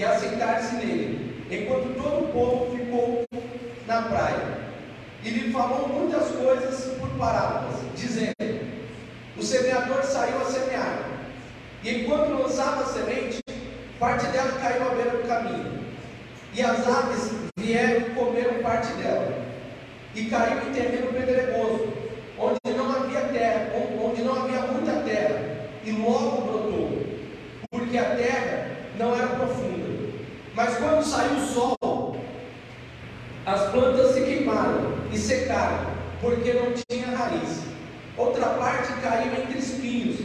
e assentar-se nele, enquanto todo o povo ficou na praia. E lhe falou muitas coisas por parábolas, dizendo: O semeador saiu a semear, e enquanto lançava a semente, parte dela caiu à beira do caminho, e as aves vieram e comeram parte dela, e caiu em terreno pedregoso, onde não havia terra, onde não havia muita terra, e logo brotou, porque a terra mas quando saiu o sol, as plantas se queimaram e secaram, porque não tinha raiz. Outra parte caiu entre espinhos,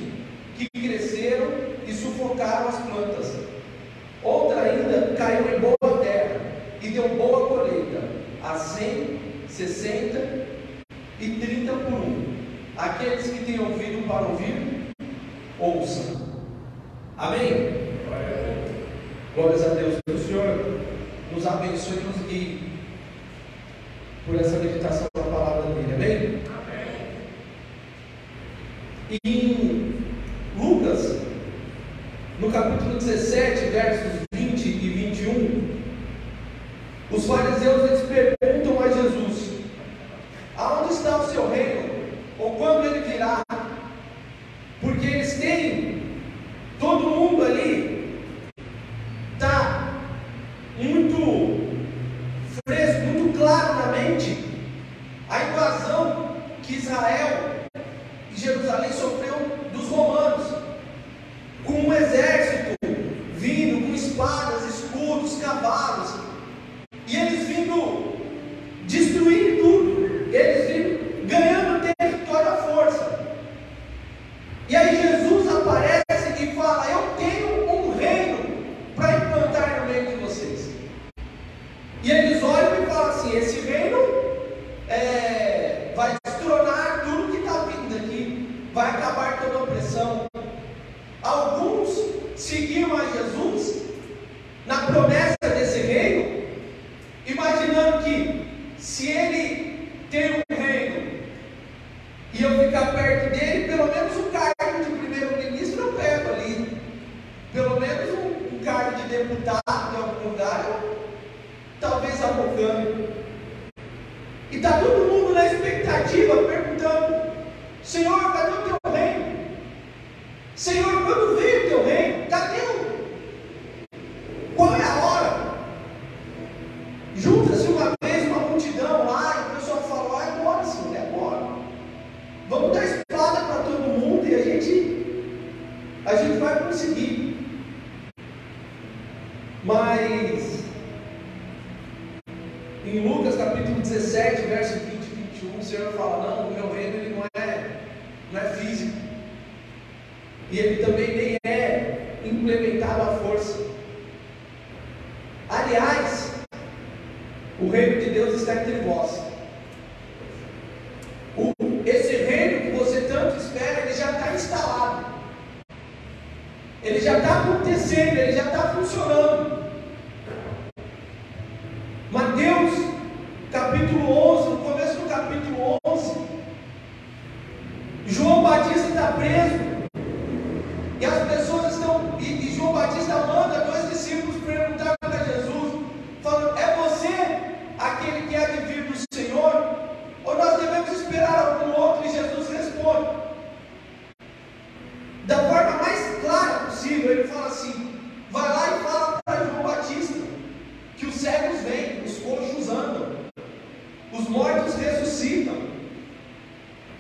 que cresceram e sufocaram as plantas. Outra ainda caiu em boa terra e deu boa colheita, a 100, 60 e 30 por um. Aqueles que têm ouvido para ouvir, ouçam. Amém? Glórias a Deus. Que o Senhor nos abençoe e nos guie por essa meditação.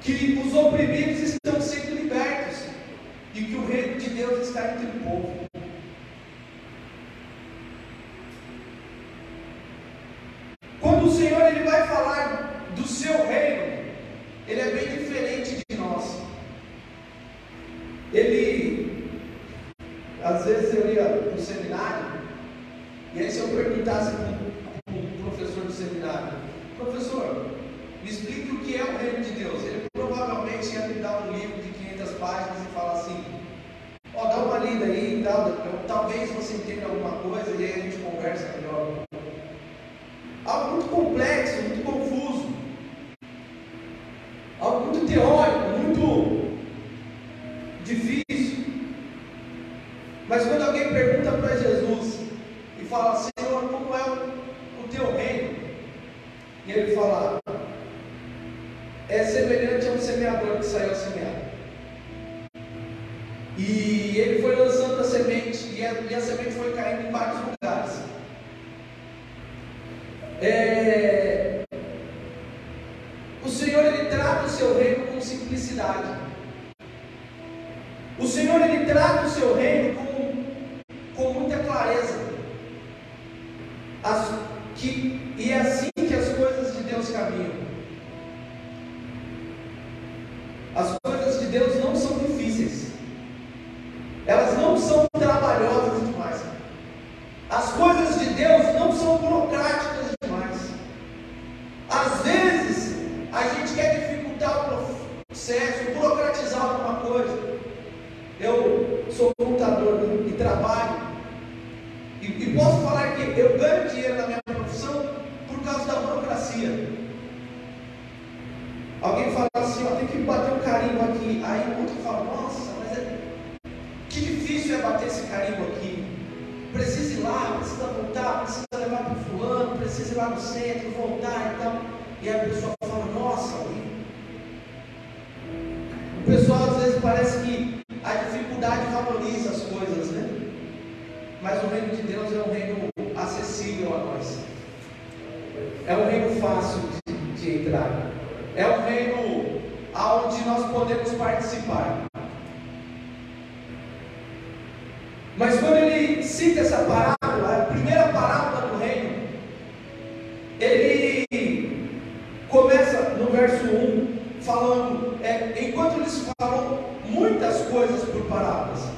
que os oprimidos estão sendo libertos e que o reino de Deus está entre o povo. Quando o Senhor ele vai falar do seu reino, ele é bem diferente de nós. Ele, às vezes eu ia para um seminário, e aí se eu perguntasse para que, e assim muitas coisas por parábolas.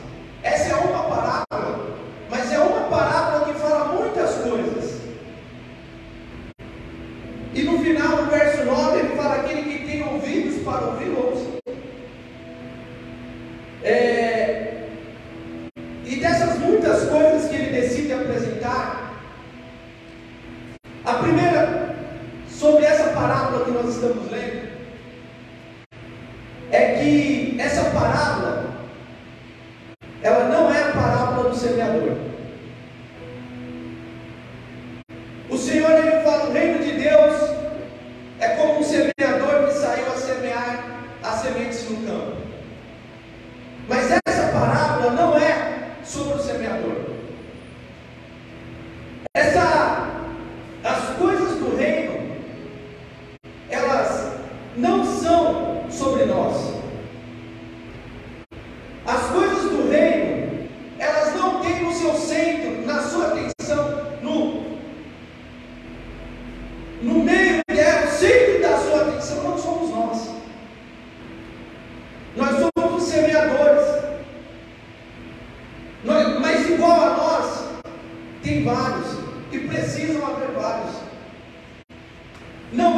No.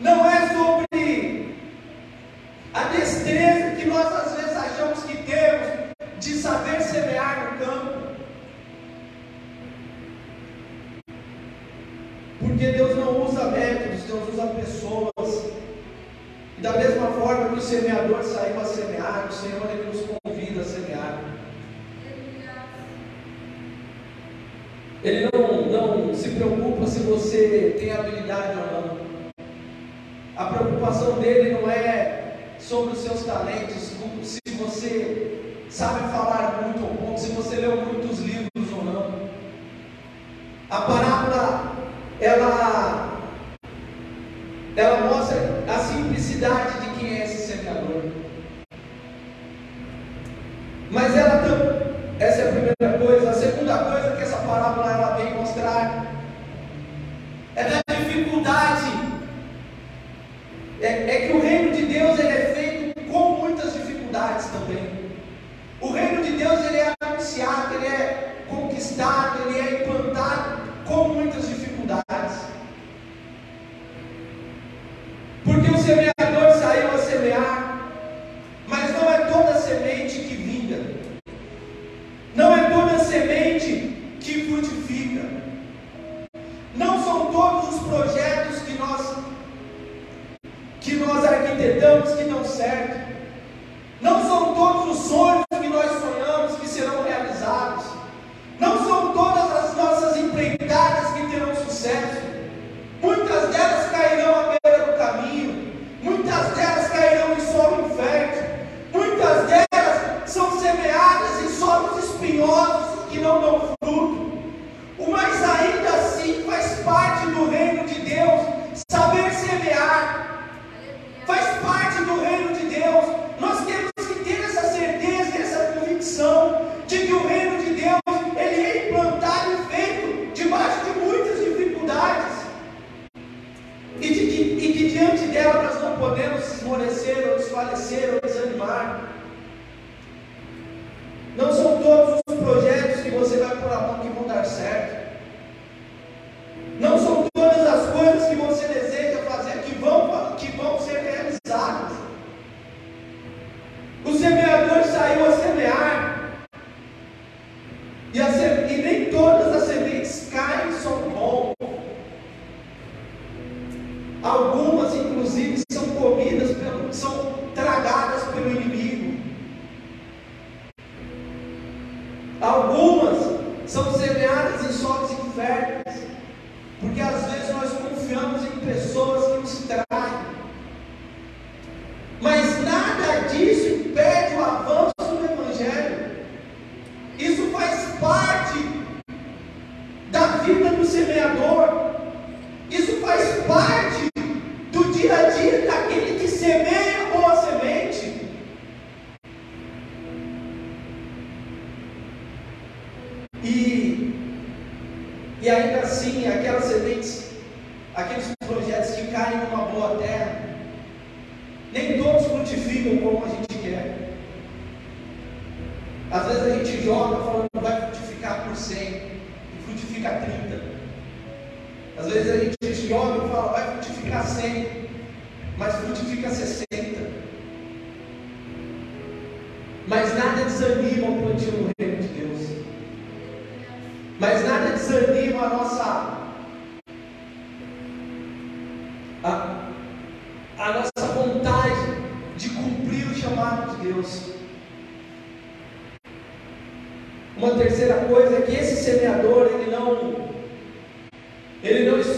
Não é sobre a destreza que nós às vezes achamos que temos de saber semear no campo. Porque Deus não usa métodos, Deus usa pessoas. E da mesma forma que o semeador saiu a semear, o Senhor ele nos se preocupa se você tem habilidade ou não. A preocupação dele não é sobre os seus talentos, se você sabe falar muito ou pouco, se você leu muitos livros ou não. A certo.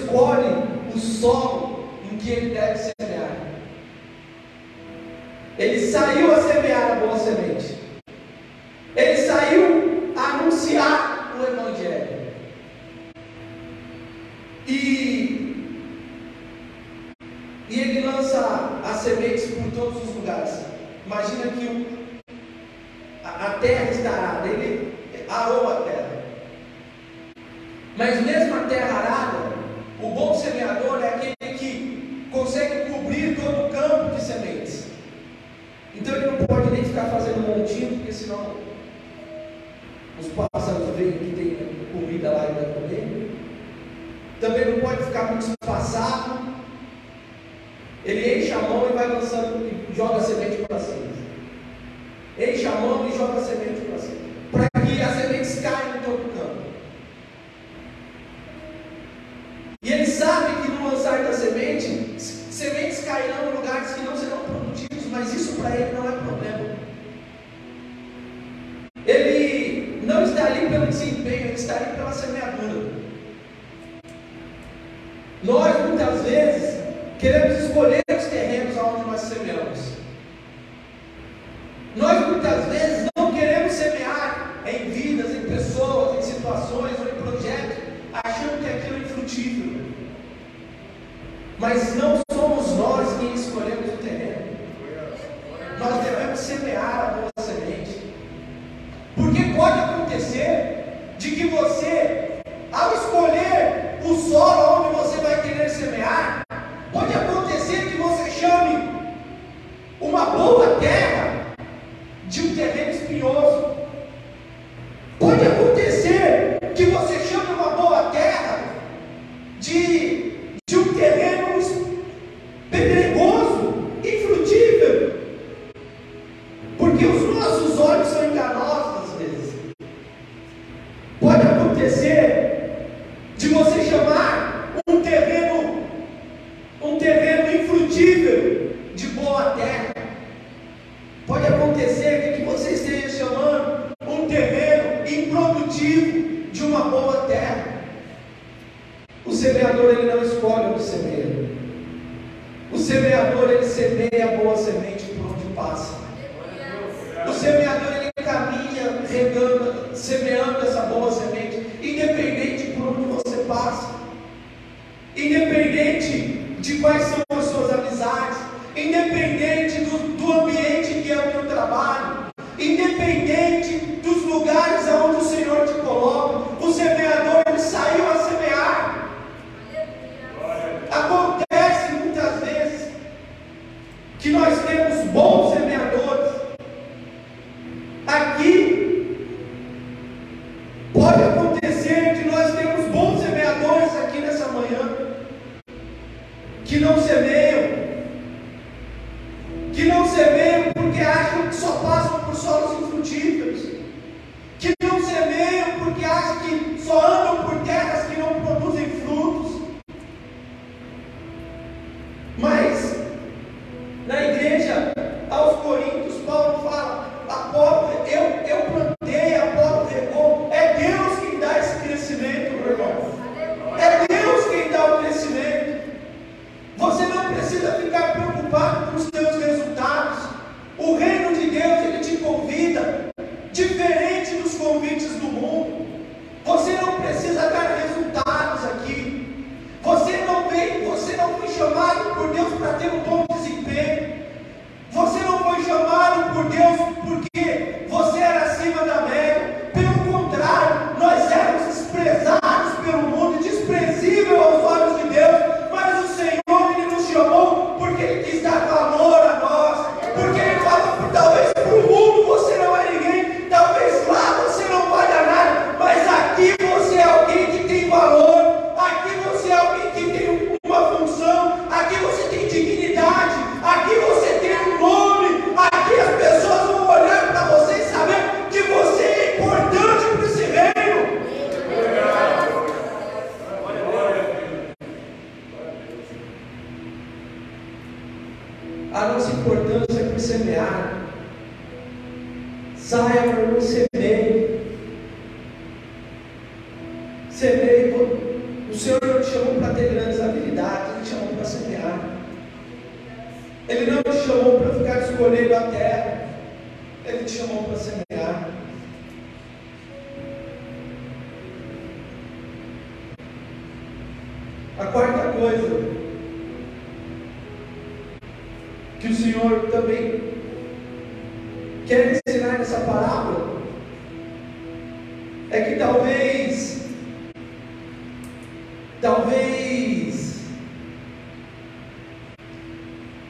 escolhe o solo em que ele deve semear. Ele saiu a semear a boa semente. mas não independente de quais são as suas amizades, independente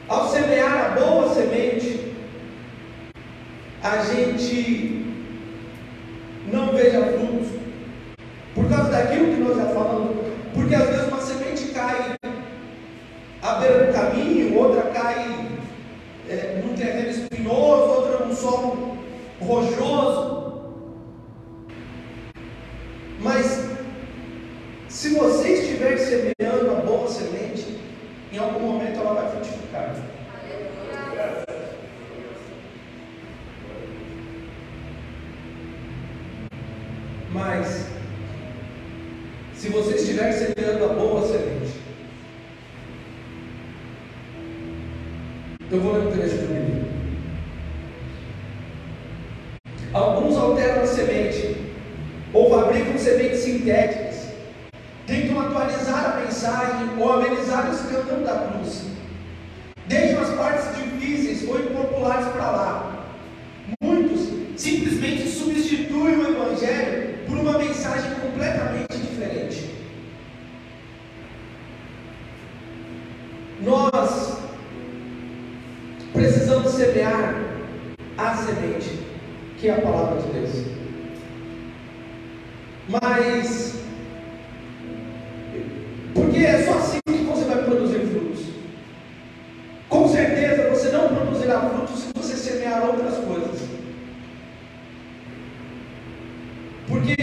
Ao semear a boa semente, a gente Mas, porque é só assim que você vai produzir frutos. Com certeza você não produzirá frutos se você semear outras coisas. Porque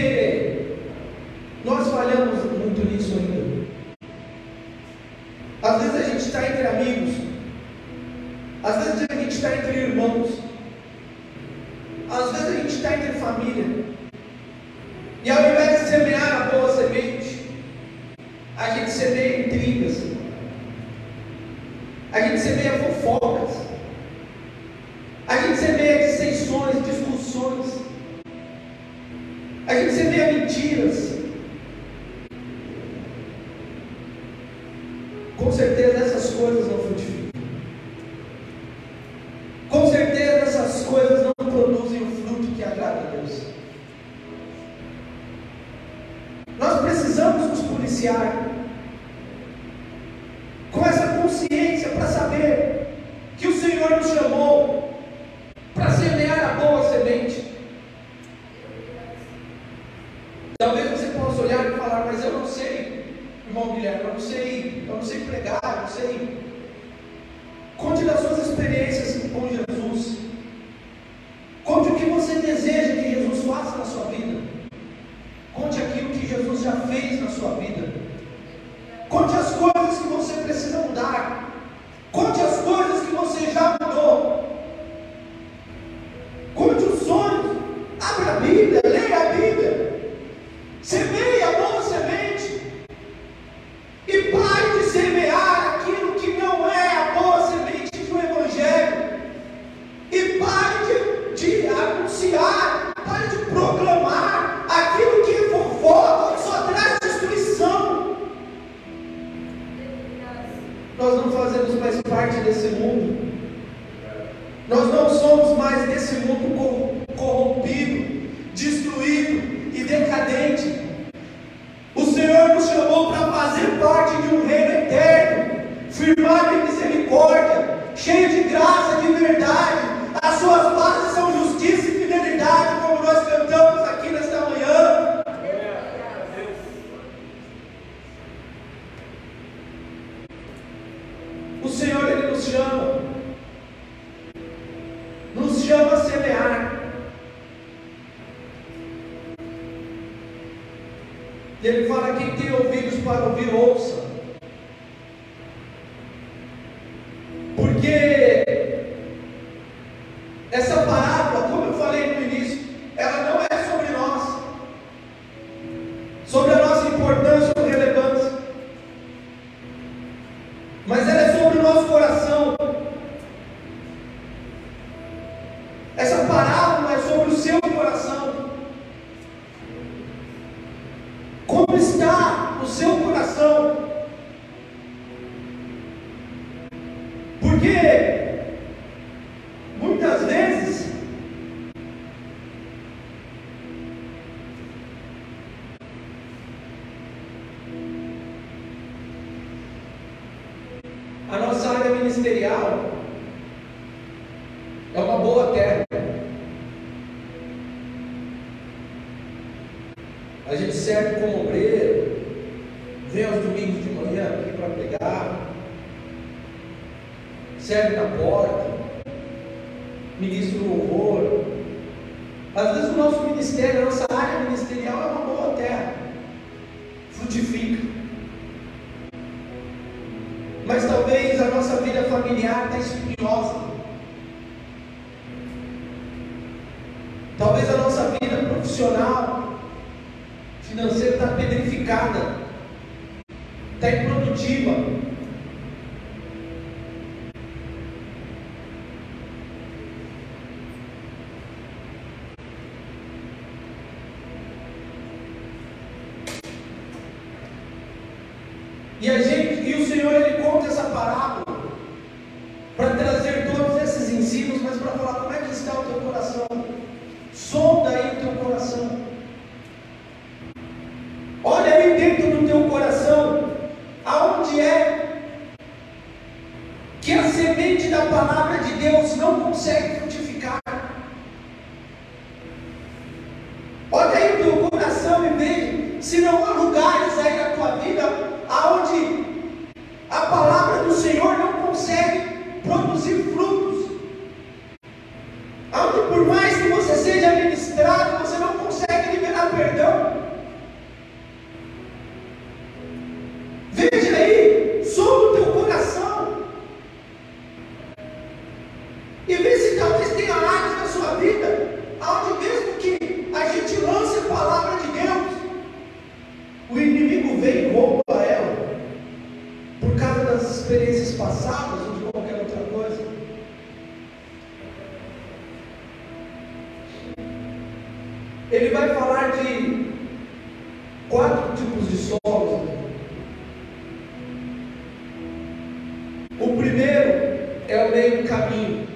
para ouvir, ouça. Talvez a nossa vida profissional, financeira está pedrificada, está improdutiva. Experiências passadas ou de qualquer outra coisa. Ele vai falar de quatro tipos de solos. O primeiro é o meio caminho,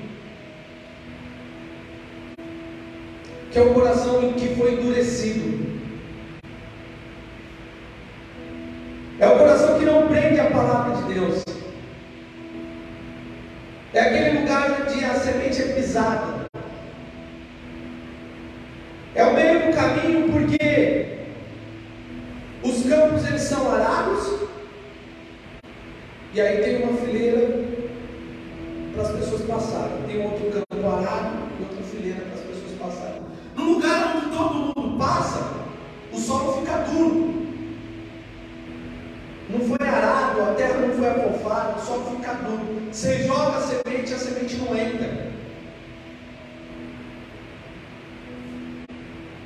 que é o coração que foi endurecido.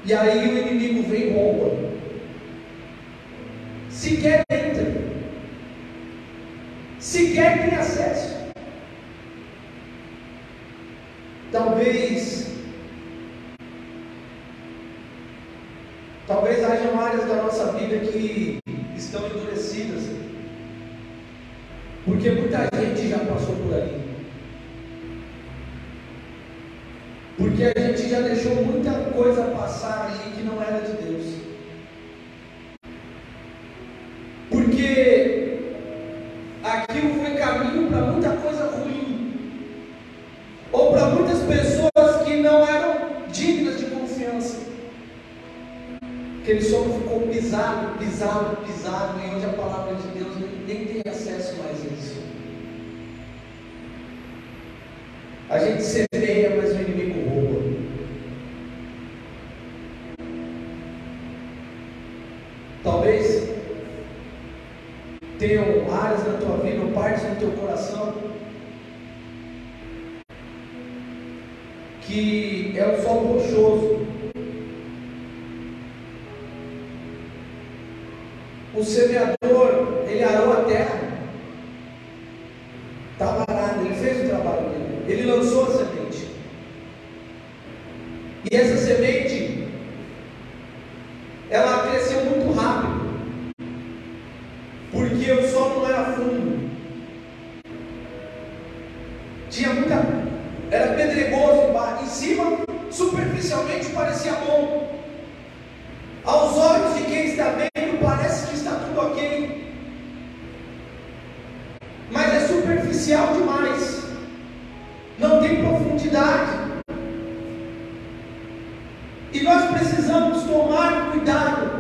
E aí o inimigo vem e rouba. Sequer entra. Sequer tem acesso. Talvez. Talvez haja áreas da nossa vida que estão endurecidas. Porque muita gente já passou por ali. Porque a gente já deixou muita coisa passar ali que não era de Deus. Porque aquilo foi caminho para muita coisa ruim. Ou para muitas pessoas que não eram dignas de confiança. Aquele solo ficou pisado, pisado, pisado, e hoje a palavra de Deus nem, tem acesso mais a isso. A gente semeia, semeador, ele arou a terra, estava arado, ele fez o trabalho dele, ele lançou a semente. E essa semente, ela cresceu muito rápido, porque o solo não era fundo, tinha muita, era pedregoso em cima, superficialmente parecia bom, aos olhos de quem está vendo, tomar cuidado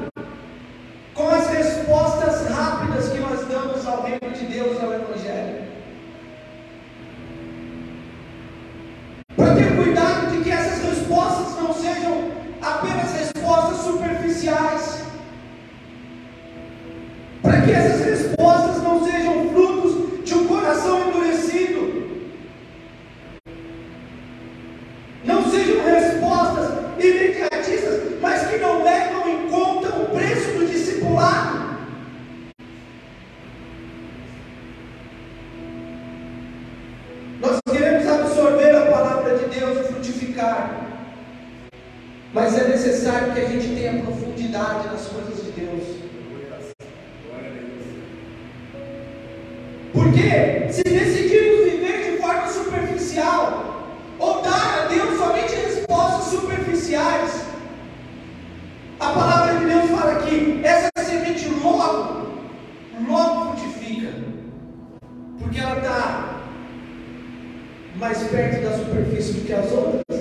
do que as outras,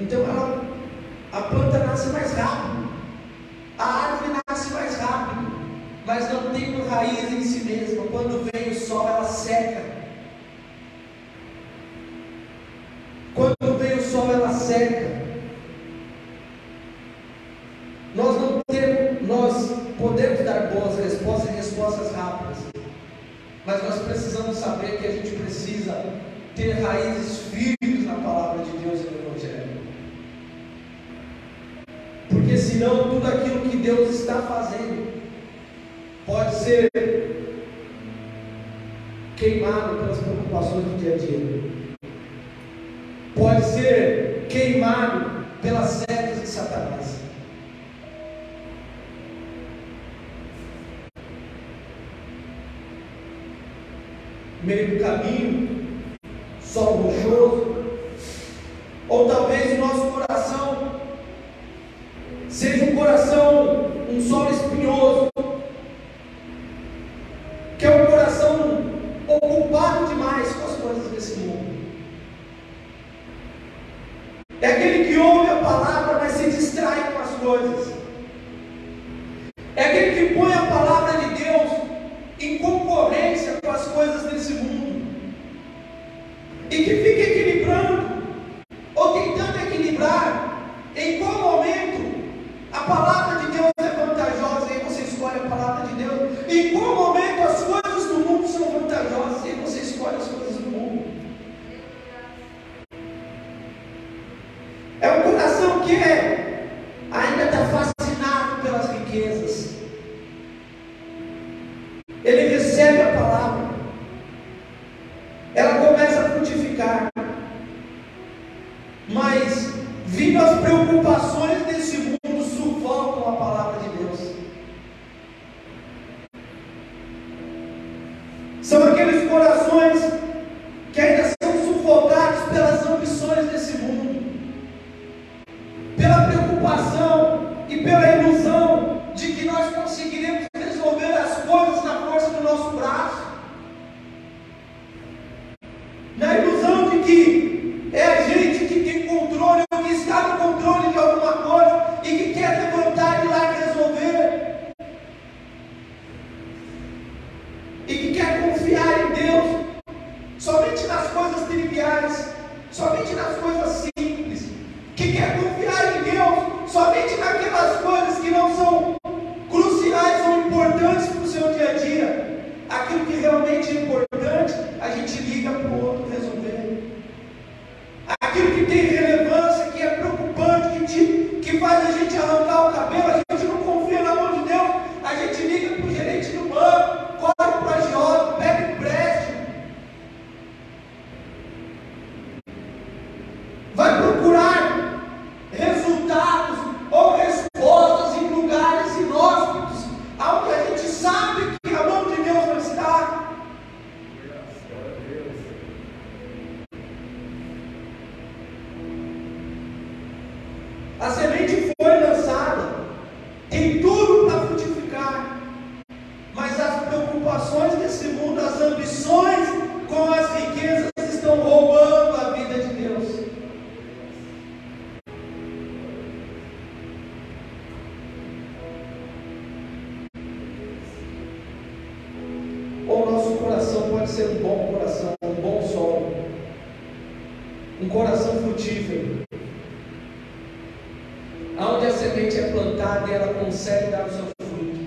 então ela, a planta nasce mais rápido, a árvore nasce mais rápido, mas não tem raiz em si mesma. Quando vem o sol, ela seca. Quando vem o sol, ela seca. Nós não temos, nós podemos dar boas respostas e respostas rápidas, mas nós precisamos saber que a gente precisa ter raízes senão tudo aquilo que Deus está fazendo pode ser queimado pelas preocupações do dia a dia, pode ser queimado pelas setas de Satanás. Meio do caminho, sol rochoso, É aquele que ouve a palavra, mas se distrai com as coisas. Aonde a semente é plantada, ela consegue dar o seu fruto.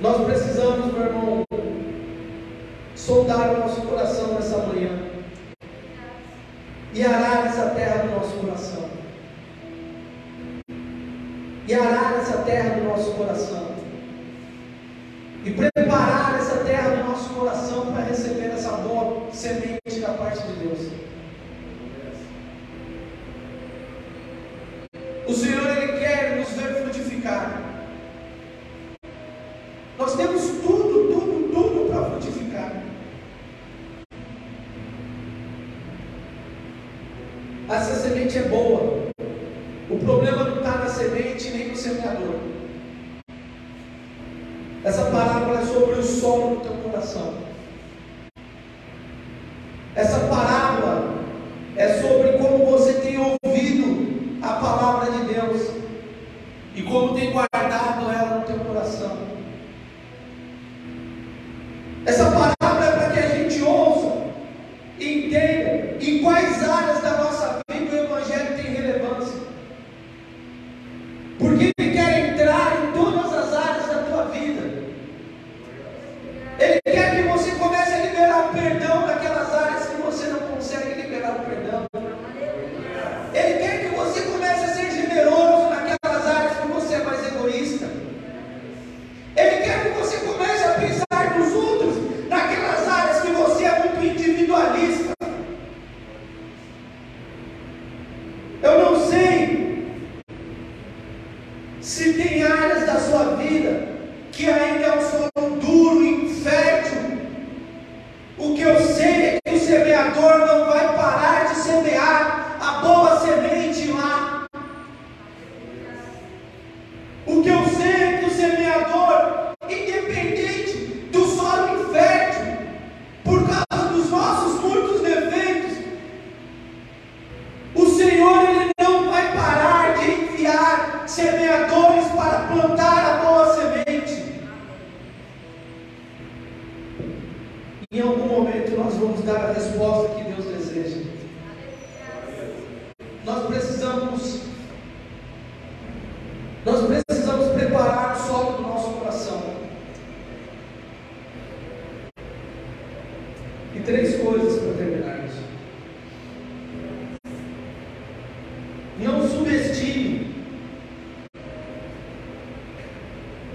Nós precisamos, meu irmão, soldar o nosso coração nessa manhã e arar essa terra do nosso coração. E arar essa terra do nosso coração. E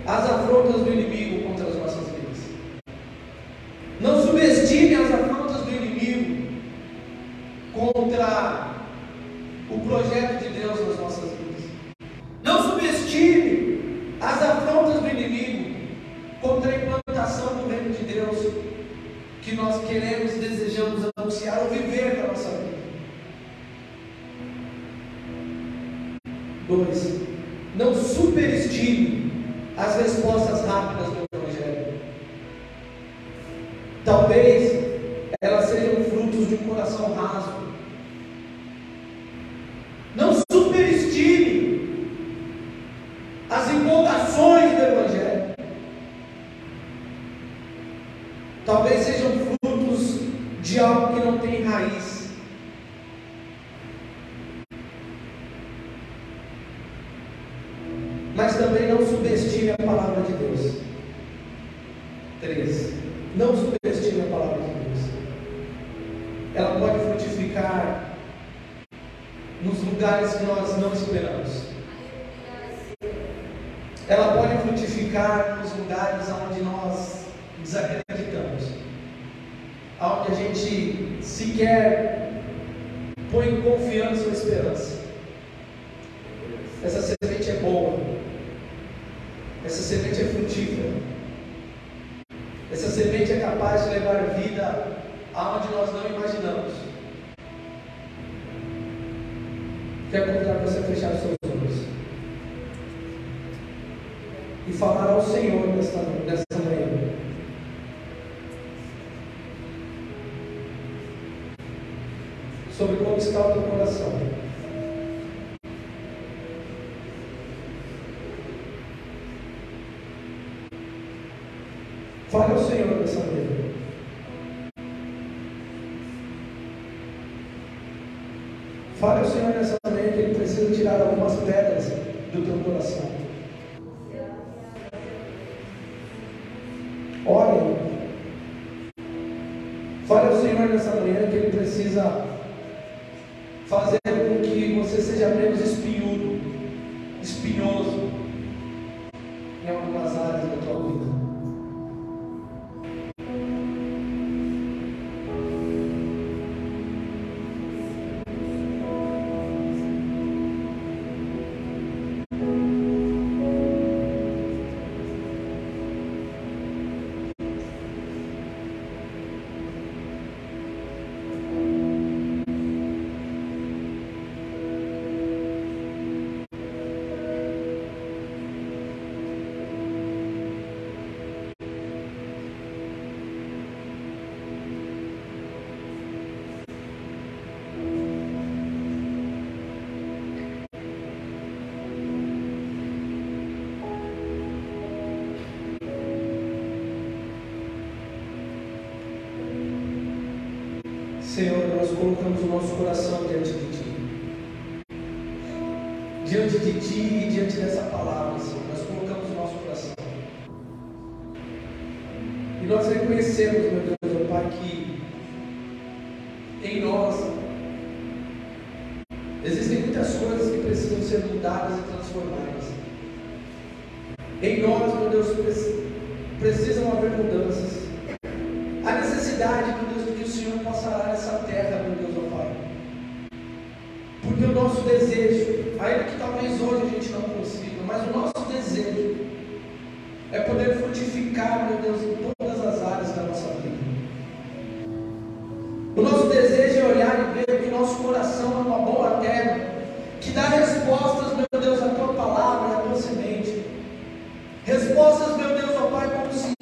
as afrontas do inimigo. sequer põe confiança ou esperança. Essa semente é boa. Essa semente é frutífera. Essa semente é capaz de levar vida aonde nós não imaginamos. Quero convidar você a fechar os seus olhos e falar ao Senhor nessa, noite. sobre como está o teu coração. Fale ao Senhor nessa noite. Fale ao Senhor nessa que Ele precisa tirar algumas pedras do teu coração. Ore. Fale ao Senhor nessa manhã que Ele precisa fazer com que você seja menos espinhudo, espinhoso em algumas áreas da tua vida. colocamos o nosso coração diante de Ti. Diante de Ti e diante dessa palavra, Senhor, nós colocamos o nosso coração. E nós reconhecemos, meu Deus, meu Pai, que em nós existem muitas coisas que precisam ser mudadas e transformadas. Em nós, meu Deus, precisam haver mudanças. Porque o nosso desejo, ainda que talvez hoje a gente não consiga, mas o nosso desejo é poder frutificar, meu Deus, em todas as áreas da nossa vida. O nosso desejo é olhar e ver que o nosso coração é uma boa terra, que dá respostas, meu Deus, à tua palavra, à tua semente. Respostas, meu Deus, ó Pai, como se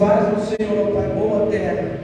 Faz o Senhor, ó Pai, boa terra.